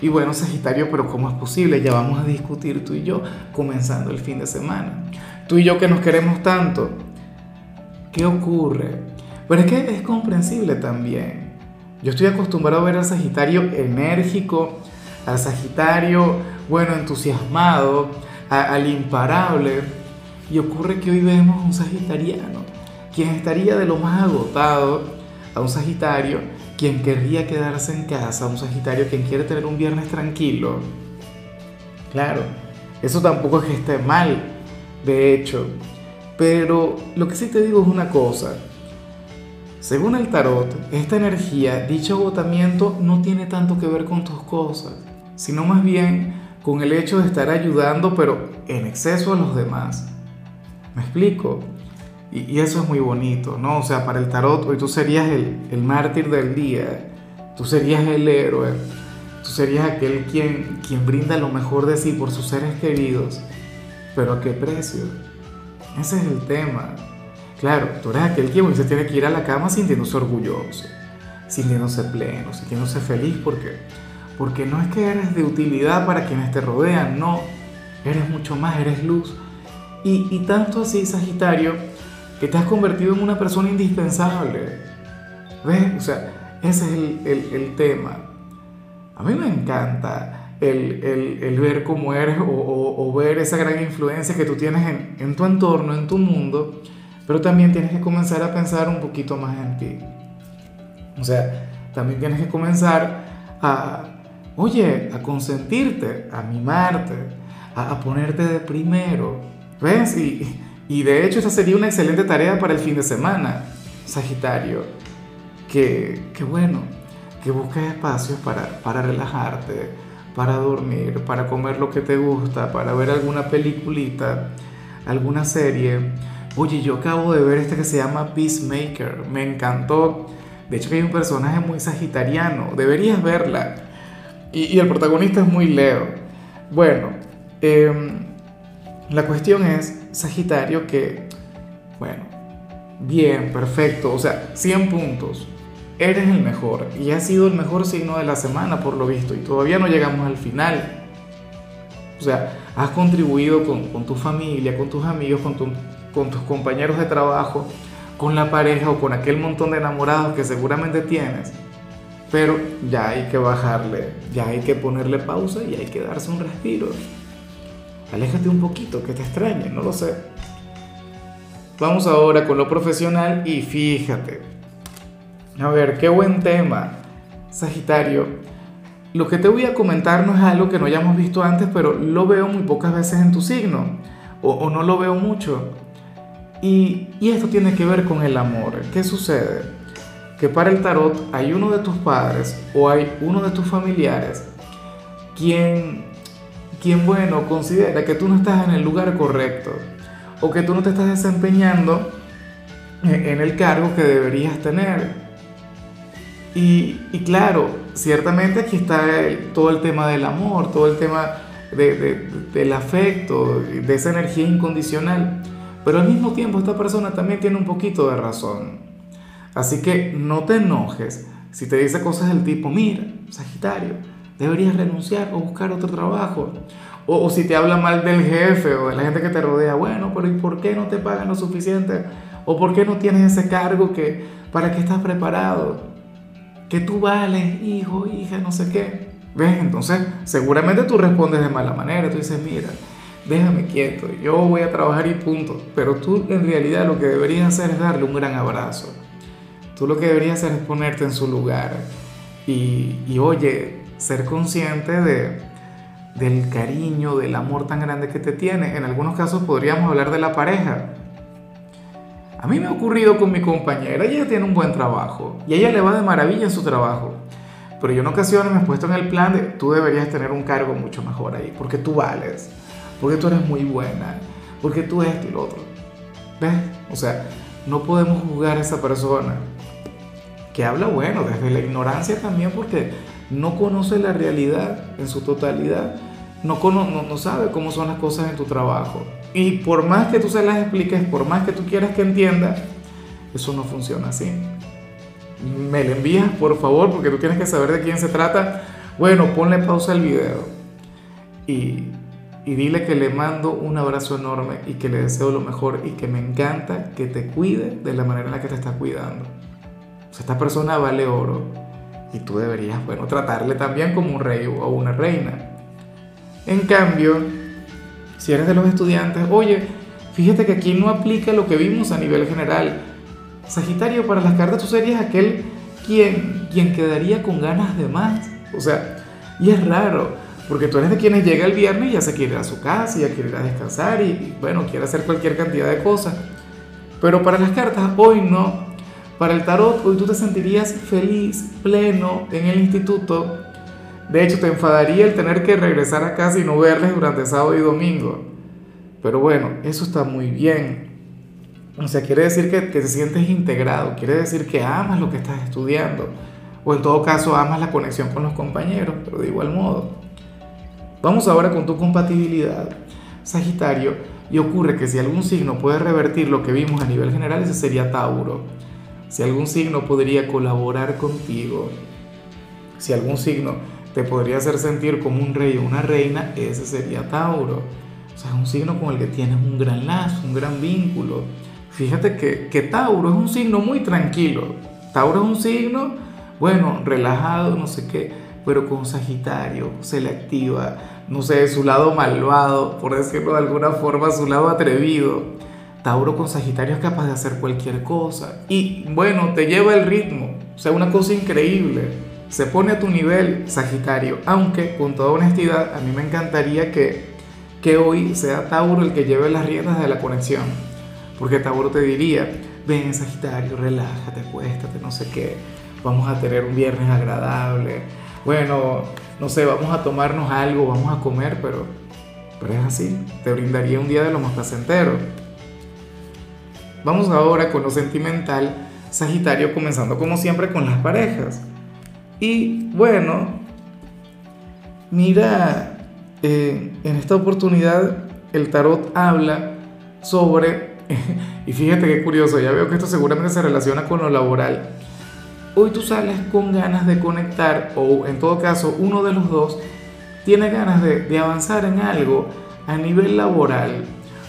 Y bueno, Sagitario, pero ¿cómo es posible? Ya vamos a discutir tú y yo comenzando el fin de semana. Tú y yo que nos queremos tanto. ¿Qué ocurre? Pero es que es comprensible también. Yo estoy acostumbrado a ver al Sagitario enérgico, al Sagitario, bueno, entusiasmado, al imparable. Y ocurre que hoy vemos un Sagitariano, quien estaría de lo más agotado, a un Sagitario quien querría quedarse en casa, un Sagitario quien quiere tener un viernes tranquilo. Claro, eso tampoco es que esté mal, de hecho. Pero lo que sí te digo es una cosa. Según el tarot, esta energía, dicho agotamiento, no tiene tanto que ver con tus cosas, sino más bien con el hecho de estar ayudando, pero en exceso a los demás. ¿Me explico? Y, eso es muy bonito, ¿no? O sea, para el tarot hoy tú serías el, el mártir del día, tú serías el héroe, tú serías aquel quien, quien brinda lo mejor de sí por sus seres queridos, pero ¿a qué precio? Ese es el tema. Claro, tú eres aquel quien se tiene que ir a la cama sintiéndose orgulloso, sintiéndose pleno, sintiéndose feliz, porque, porque no es que eres de utilidad para quienes te rodean, no, eres mucho más, eres luz. Y, y tanto así, Sagitario, que te has convertido en una persona indispensable. ¿Ves? O sea, ese es el, el, tema. A mí me encanta el, el ver cómo eres o, o, ver esa gran influencia que tú tienes en, en tu entorno, en tu mundo, pero también tienes que comenzar a pensar un poquito más en ti. O sea, también tienes que comenzar a, oye, a consentirte, a mimarte, a, a ponerte de primero. ¿Ves? Y, y de hecho esa sería una excelente tarea para el fin de semana, Sagitario. Que, bueno, que busques espacios para, para relajarte, para dormir, para comer lo que te gusta, para ver alguna peliculita, alguna serie. Oye, yo acabo de ver este que se llama Peacemaker, me encantó. De hecho que hay un personaje muy sagitariano, deberías verla. Y, el protagonista es muy Leo. Bueno, em, la cuestión es, Sagitario, que, bueno, bien, perfecto, o sea, 100 puntos. Eres el mejor y has sido el mejor signo de la semana por lo visto y todavía no llegamos al final. O sea, has contribuido con, tu familia, con tus amigos, con, con tus compañeros de trabajo, con la pareja o con aquel montón de enamorados que seguramente tienes. Pero ya hay que bajarle, ya hay que ponerle pausa y hay que darse un respiro. Aléjate un poquito, que te extrañe, no lo sé. Vamos ahora con lo profesional y fíjate. A ver, qué buen tema. Sagitario, lo que te voy a comentar no es algo que no hayamos visto antes, pero lo veo muy pocas veces en tu signo, o, no lo veo mucho. Y, y esto tiene que ver con el amor. ¿Qué sucede? Que para el tarot hay uno de tus padres o hay uno de tus familiares quien quien, bueno, considera que tú no estás en el lugar correcto o que tú no te estás desempeñando en el cargo que deberías tener. Y, claro, ciertamente aquí está todo el tema del amor, todo el tema del afecto, de esa energía incondicional. Pero al mismo tiempo esta persona también tiene un poquito de razón. Así que no te enojes si te dice cosas del tipo, mira, Sagitario, deberías renunciar o buscar otro trabajo. O, si te habla mal del jefe o de la gente que te rodea, bueno, pero ¿y por qué no te pagan lo suficiente? ¿O por qué no tienes ese cargo que, para que estás preparado? Que tú vales, hijo, hija, no sé qué. ¿Ves? Entonces, seguramente tú respondes de mala manera. Tú dices, mira, déjame quieto, yo voy a trabajar y punto. Pero tú en realidad lo que deberías hacer es darle un gran abrazo. Tú lo que deberías hacer es ponerte en su lugar. Y, y oye, ser consciente de, del cariño, del amor tan grande que te tiene. En algunos casos podríamos hablar de la pareja. A mí me ha ocurrido con mi compañera, ella tiene un buen trabajo y ella le va de maravilla en su trabajo. Pero yo en ocasiones me he puesto en el plan de tú deberías tener un cargo mucho mejor ahí, porque tú vales. porque tú eres muy buena, porque tú esto y lo otro. ¿Ves? O sea, no podemos juzgar a esa persona que habla, bueno, desde la ignorancia también, porque no conoce la realidad en su totalidad, no, no, no sabe cómo son las cosas en tu trabajo. Y por más que tú se las expliques, por más que tú quieras que entienda, eso no funciona así. Me le envías, por favor, porque tú tienes que saber de quién se trata. Bueno, ponle pausa al video y, y dile que le mando un abrazo enorme y que le deseo lo mejor y que me encanta que te cuide de la manera en la que te está cuidando. Esta persona vale oro y tú deberías, bueno, tratarle también como un rey o una reina. En cambio, si eres de los estudiantes, oye, fíjate que aquí no aplica lo que vimos a nivel general. Sagitario, para las cartas tú serías aquel quien, quien quedaría con ganas de más. O sea, y es raro, porque tú eres de quienes llega el viernes y ya se quiere a su casa, ya quiere a descansar y, bueno, quiere hacer cualquier cantidad de cosas. Pero para las cartas, hoy no. Para el tarot, hoy tú te sentirías feliz, pleno en el instituto. De hecho, te enfadaría el tener que regresar a casa y no verles durante sábado y domingo. Pero bueno, eso está muy bien. O sea, quiere decir que, que te sientes integrado, quiere decir que amas lo que estás estudiando. O en todo caso, amas la conexión con los compañeros, pero de igual modo. Vamos ahora con tu compatibilidad, Sagitario, y ocurre que si algún signo puede revertir lo que vimos a nivel general, ese sería Tauro. Si algún signo podría colaborar contigo, si algún signo te podría hacer sentir como un rey o una reina, ese sería Tauro. O sea, es un signo con el que tienes un gran lazo, un gran vínculo. Fíjate que, que Tauro es un signo muy tranquilo. Tauro es un signo, bueno, relajado, no sé qué pero con Sagitario se le activa, no sé, su lado malvado, por decirlo de alguna forma, su lado atrevido. Tauro con Sagitario es capaz de hacer cualquier cosa. Y bueno, te lleva el ritmo, o sea, una cosa increíble. Se pone a tu nivel Sagitario, aunque con toda honestidad a mí me encantaría que, que hoy sea Tauro el que lleve las riendas de la conexión, porque Tauro te diría, ven Sagitario, relájate, acuéstate, no sé qué, vamos a tener un viernes agradable, bueno, no sé, vamos a tomarnos algo, vamos a comer, pero, pero es así, te brindaría un día de lo más placentero. Vamos ahora con lo sentimental, Sagitario, comenzando como siempre con las parejas. Y bueno, mira, eh, en esta oportunidad el tarot habla sobre, y fíjate qué curioso, ya veo que esto seguramente se relaciona con lo laboral hoy tú sales con ganas de conectar o en todo caso uno de los dos tiene ganas de, avanzar en algo a nivel laboral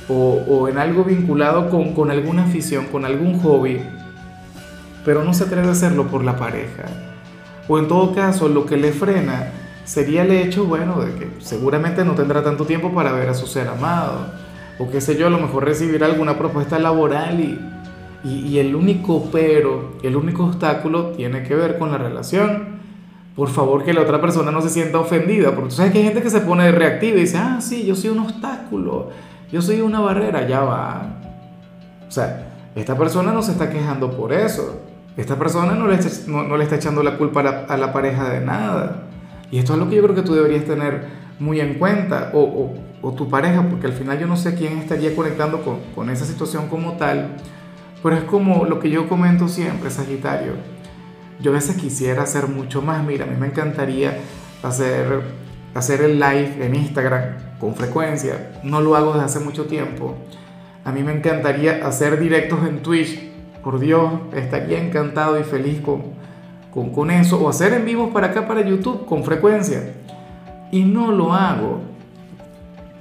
o, en algo vinculado con, alguna afición, con algún hobby, pero no se atreve a hacerlo por la pareja. O en todo caso lo que le frena sería el hecho, bueno, de que seguramente no tendrá tanto tiempo para ver a su ser amado. O qué sé yo, a lo mejor recibir alguna propuesta laboral y, y, el único pero, el único obstáculo tiene que ver con la relación. Por favor, que la otra persona no se sienta ofendida, porque tú sabes que hay gente que se pone reactiva y dice, ah, sí, yo soy un obstáculo, yo soy una barrera, ya va. O sea, esta persona no se está quejando por eso. Esta persona no le, está, no, le está echando la culpa a la, pareja de nada. Y esto es lo que yo creo que tú deberías tener muy en cuenta, o, o, tu pareja, porque al final yo no sé quién estaría conectando con, con esa situación como tal pero es como lo que yo comento siempre, Sagitario. Yo a veces quisiera hacer mucho más. Mira, a mí me encantaría hacer, hacer el live en Instagram con frecuencia. No lo hago desde hace mucho tiempo. A mí me encantaría hacer directos en Twitch. Por Dios, estaría encantado y feliz con, con, con eso. O hacer en vivos para acá, para YouTube, con frecuencia. Y no lo hago.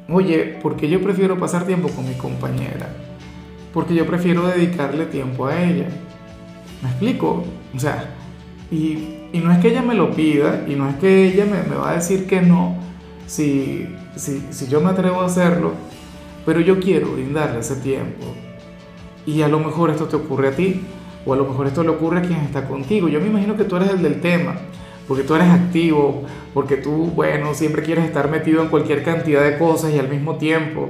Oye, porque yo prefiero pasar tiempo con mi compañera porque yo prefiero dedicarle tiempo a ella. ¿Me explico? O sea, y, y no es que ella me lo pida, y no es que ella me, me va a decir que no, si, si, si yo me atrevo a hacerlo, pero yo quiero brindarle ese tiempo. Y a lo mejor esto te ocurre a ti, o a lo mejor esto le ocurre a quien está contigo. Yo me imagino que tú eres el del tema, porque tú eres activo, porque tú, bueno, siempre quieres estar metido en cualquier cantidad de cosas y al mismo tiempo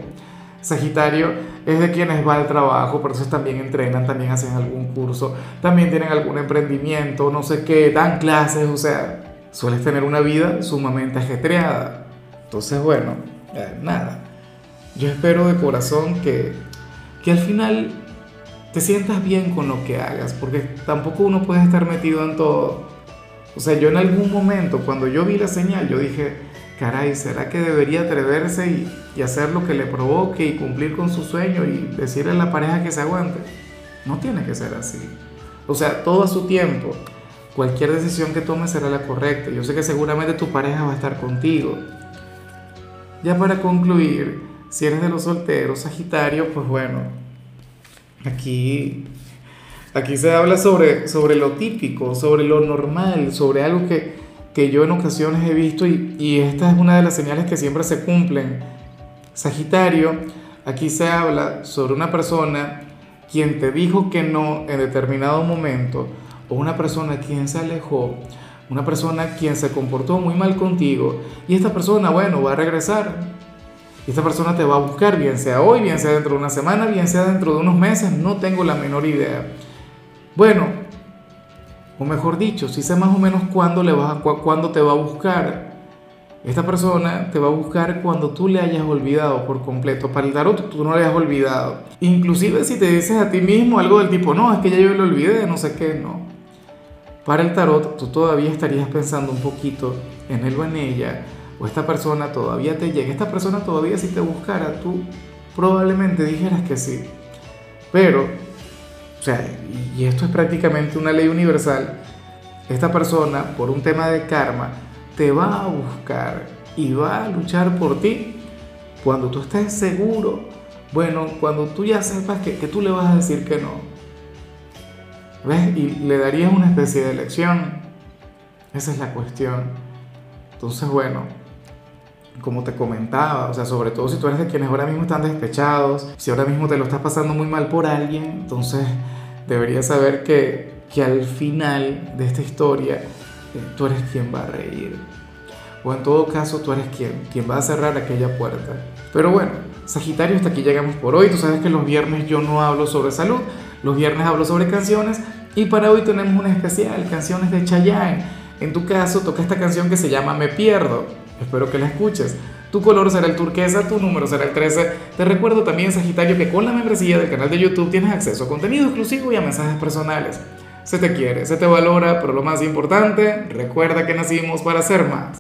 Sagitario es de quienes va al trabajo, por también entrenan, también hacen algún curso, también tienen algún emprendimiento, no sé qué, dan clases, o sea, sueles tener una vida sumamente ajetreada. Entonces, bueno, nada. yo espero de corazón que, que al final te sientas bien con lo que hagas, porque tampoco uno puede estar metido en todo. O sea, yo en algún momento, cuando yo vi la señal, yo dije, caray, ¿será que debería atreverse y, hacer lo que le provoque y cumplir con su sueño y decirle a la pareja que se aguante? No tiene que ser así. O sea, todo a su tiempo. Cualquier decisión que tomes será la correcta. Yo sé que seguramente tu pareja va a estar contigo. Ya para concluir, si eres de los solteros, Sagitario, pues bueno, aquí, aquí se habla sobre, sobre lo típico, sobre lo normal, sobre algo que, que yo en ocasiones he visto y, esta es una de las señales que siempre se cumplen. Sagitario, aquí se habla sobre una persona quien te dijo que no en determinado momento o una persona quien se alejó, una persona quien se comportó muy mal contigo y esta persona, bueno, va a regresar. Y esta persona te va a buscar, bien sea hoy, bien sea dentro de una semana, bien sea dentro de unos meses, no tengo la menor idea. Bueno, o mejor dicho, si sé más o menos cuándo, le vas cuándo te va a buscar. Esta persona te va a buscar cuando tú le hayas olvidado por completo. Para el tarot tú no le hayas olvidado. Inclusive si te dices a ti mismo algo del tipo, no, es que ya yo lo olvidé, no sé qué, no. Para el tarot, tú todavía estarías pensando un poquito en él o en ella, o esta persona todavía te llega, esta persona todavía si te buscara, tú probablemente dijeras que sí. Pero, sea, y esto es prácticamente una ley universal, esta persona, por un tema de karma, te va a buscar y va a luchar por ti cuando tú estés seguro, bueno, cuando tú ya sepas que, que tú le vas a decir que no ¿Ves? Y le darías una especie de lección. Esa es la cuestión. Entonces, bueno, como te comentaba, o sea, sobre todo si tú eres de quienes ahora mismo están despechados, si ahora mismo te lo estás pasando muy mal por alguien, entonces deberías saber que, que al final de esta historia eh, tú eres quien va a reír. O en todo caso, tú eres quien, quien va a cerrar aquella puerta. Pero bueno, Sagitario, hasta aquí llegamos por hoy. Tú sabes que los viernes yo no hablo sobre salud, los viernes hablo sobre canciones y para hoy tenemos una especial, canciones de Chayanne. En tu caso toca esta canción que se llama Me Pierdo. Espero que la escuches. Tu color será el turquesa, tu número será el 13. Te recuerdo también, Sagitario, que con la membresía del canal de YouTube tienes acceso a contenido exclusivo y a mensajes personales. Se te quiere, se te valora, pero lo más importante, recuerda que nacimos para ser más.